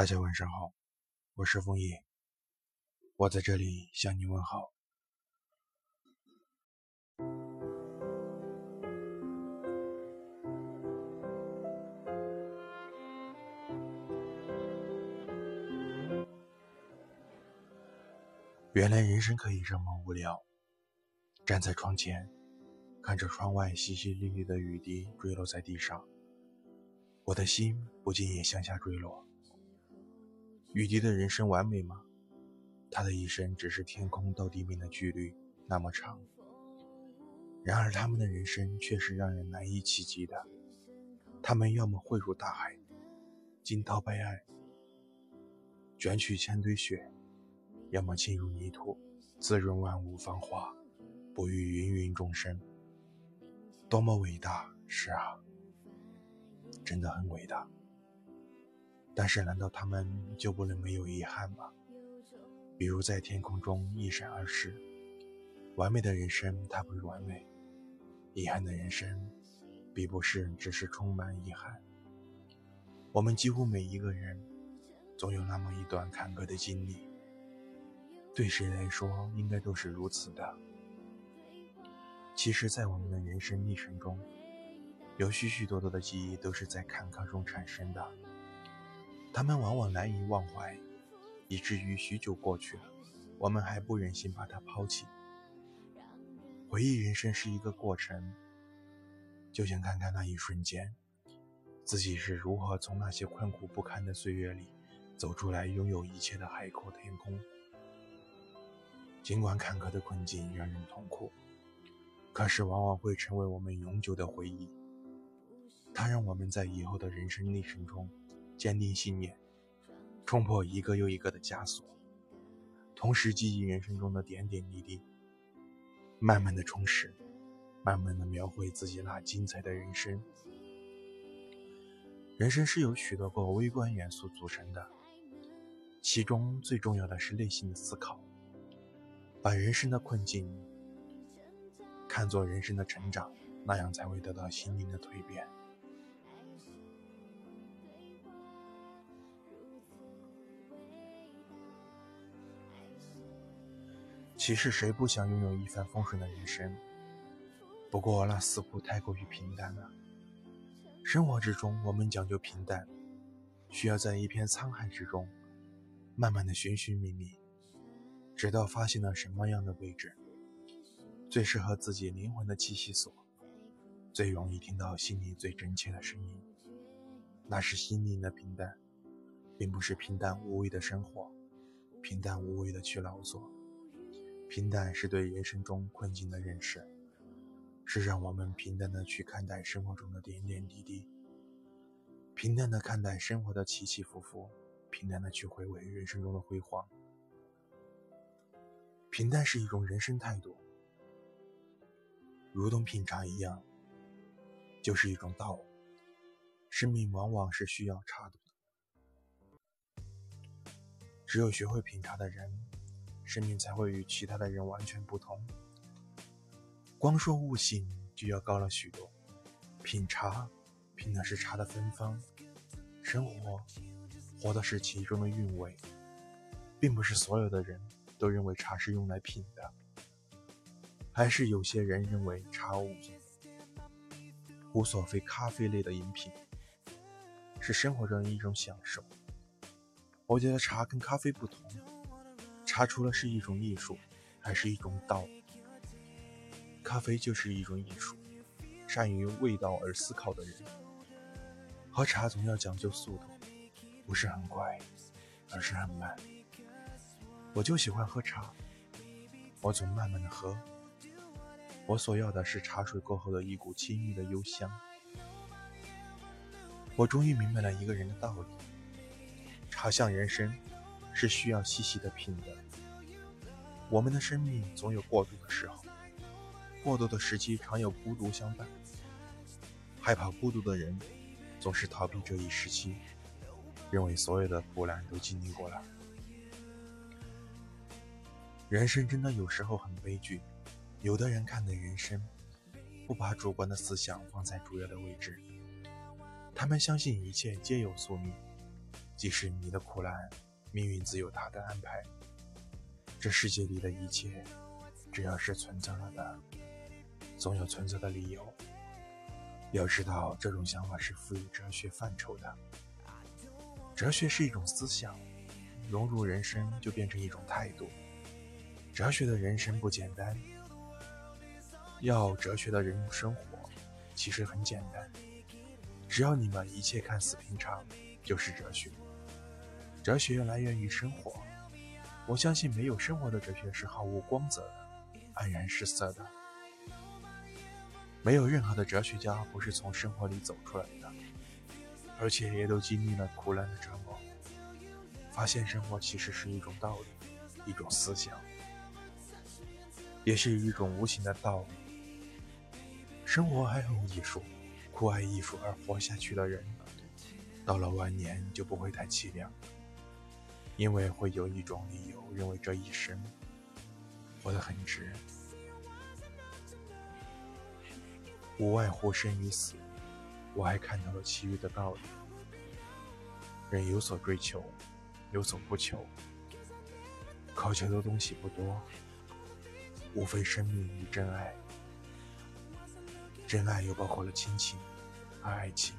大家晚上好，我是枫叶，我在这里向你问好。原来人生可以这么无聊。站在窗前，看着窗外淅淅沥沥的雨滴坠落在地上，我的心不禁也向下坠落。雨滴的人生完美吗？他的一生只是天空到地面的距离那么长，然而他们的人生却是让人难以企及的。他们要么汇入大海，惊涛拍岸，卷起千堆雪；要么浸入泥土，滋润万物芳华，哺育芸芸众生。多么伟大！是啊，真的很伟大。但是，难道他们就不能没有遗憾吗？比如在天空中一闪而逝。完美的人生，它不完美；遗憾的人生，并不是只是充满遗憾。我们几乎每一个人，总有那么一段坎坷的经历。对谁来说，应该都是如此的。其实，在我们的人生历程中，有许许多多的记忆都是在坎坷中产生的。他们往往难以忘怀，以至于许久过去了，我们还不忍心把它抛弃。回忆人生是一个过程，就想看看那一瞬间，自己是如何从那些困苦不堪的岁月里走出来，拥有一切的海阔天空。尽管坎坷的困境让人痛苦，可是往往会成为我们永久的回忆。它让我们在以后的人生历程中。坚定信念，冲破一个又一个的枷锁，同时记忆人生中的点点滴滴，慢慢的充实，慢慢的描绘自己那精彩的人生。人生是由许多个微观元素组成的，其中最重要的是内心的思考，把人生的困境看作人生的成长，那样才会得到心灵的蜕变。其实谁不想拥有一帆风顺的人生？不过那似乎太过于平淡了。生活之中，我们讲究平淡，需要在一片沧海之中，慢慢的寻寻觅觅，直到发现了什么样的位置，最适合自己灵魂的栖息所，最容易听到心里最真切的声音。那是心灵的平淡，并不是平淡无味的生活，平淡无味的去劳作。平淡是对人生中困境的认识，是让我们平淡的去看待生活中的点点滴滴，平淡的看待生活的起起伏伏，平淡的去回味人生中的辉煌。平淡是一种人生态度，如同品茶一样，就是一种道。生命往往是需要茶的，只有学会品茶的人。生命才会与其他的人完全不同。光说悟性就要高了许多。品茶，品的是茶的芬芳；生活，活的是其中的韵味。并不是所有的人都认为茶是用来品的，还是有些人认为茶无无所非咖啡类的饮品，是生活中的一种享受。我觉得茶跟咖啡不同。茶除了是一种艺术，还是一种道。咖啡就是一种艺术，善于味道而思考的人。喝茶总要讲究速度，不是很快，而是很慢。我就喜欢喝茶，我总慢慢的喝。我所要的是茶水过后的一股清逸的幽香。我终于明白了一个人的道理：茶像人生。是需要细细的品的。我们的生命总有过渡的时候，过渡的时期常有孤独相伴。害怕孤独的人，总是逃避这一时期，认为所有的苦难都经历过了。人生真的有时候很悲剧。有的人看待人生，不把主观的思想放在主要的位置，他们相信一切皆有宿命。即使你的苦难，命运自有他的安排。这世界里的一切，只要是存在了的，总有存在的理由。要知道，这种想法是赋予哲学范畴的。哲学是一种思想，融入人生就变成一种态度。哲学的人生不简单，要哲学的人生活，其实很简单。只要你们一切看似平常，就是哲学。哲学来源于生活，我相信没有生活的哲学是毫无光泽的，黯然失色的。没有任何的哲学家不是从生活里走出来的，而且也都经历了苦难的折磨，发现生活其实是一种道理，一种思想，也是一种无形的道理。生活还很艺术。酷爱艺术而活下去的人，到了晚年就不会太凄凉，因为会有一种理由认为这一生活得很值。无外乎生与死，我还看到了其余的道理。人有所追求，有所不求，渴求的东西不多，无非生命与真爱。真爱又包括了亲情和爱情。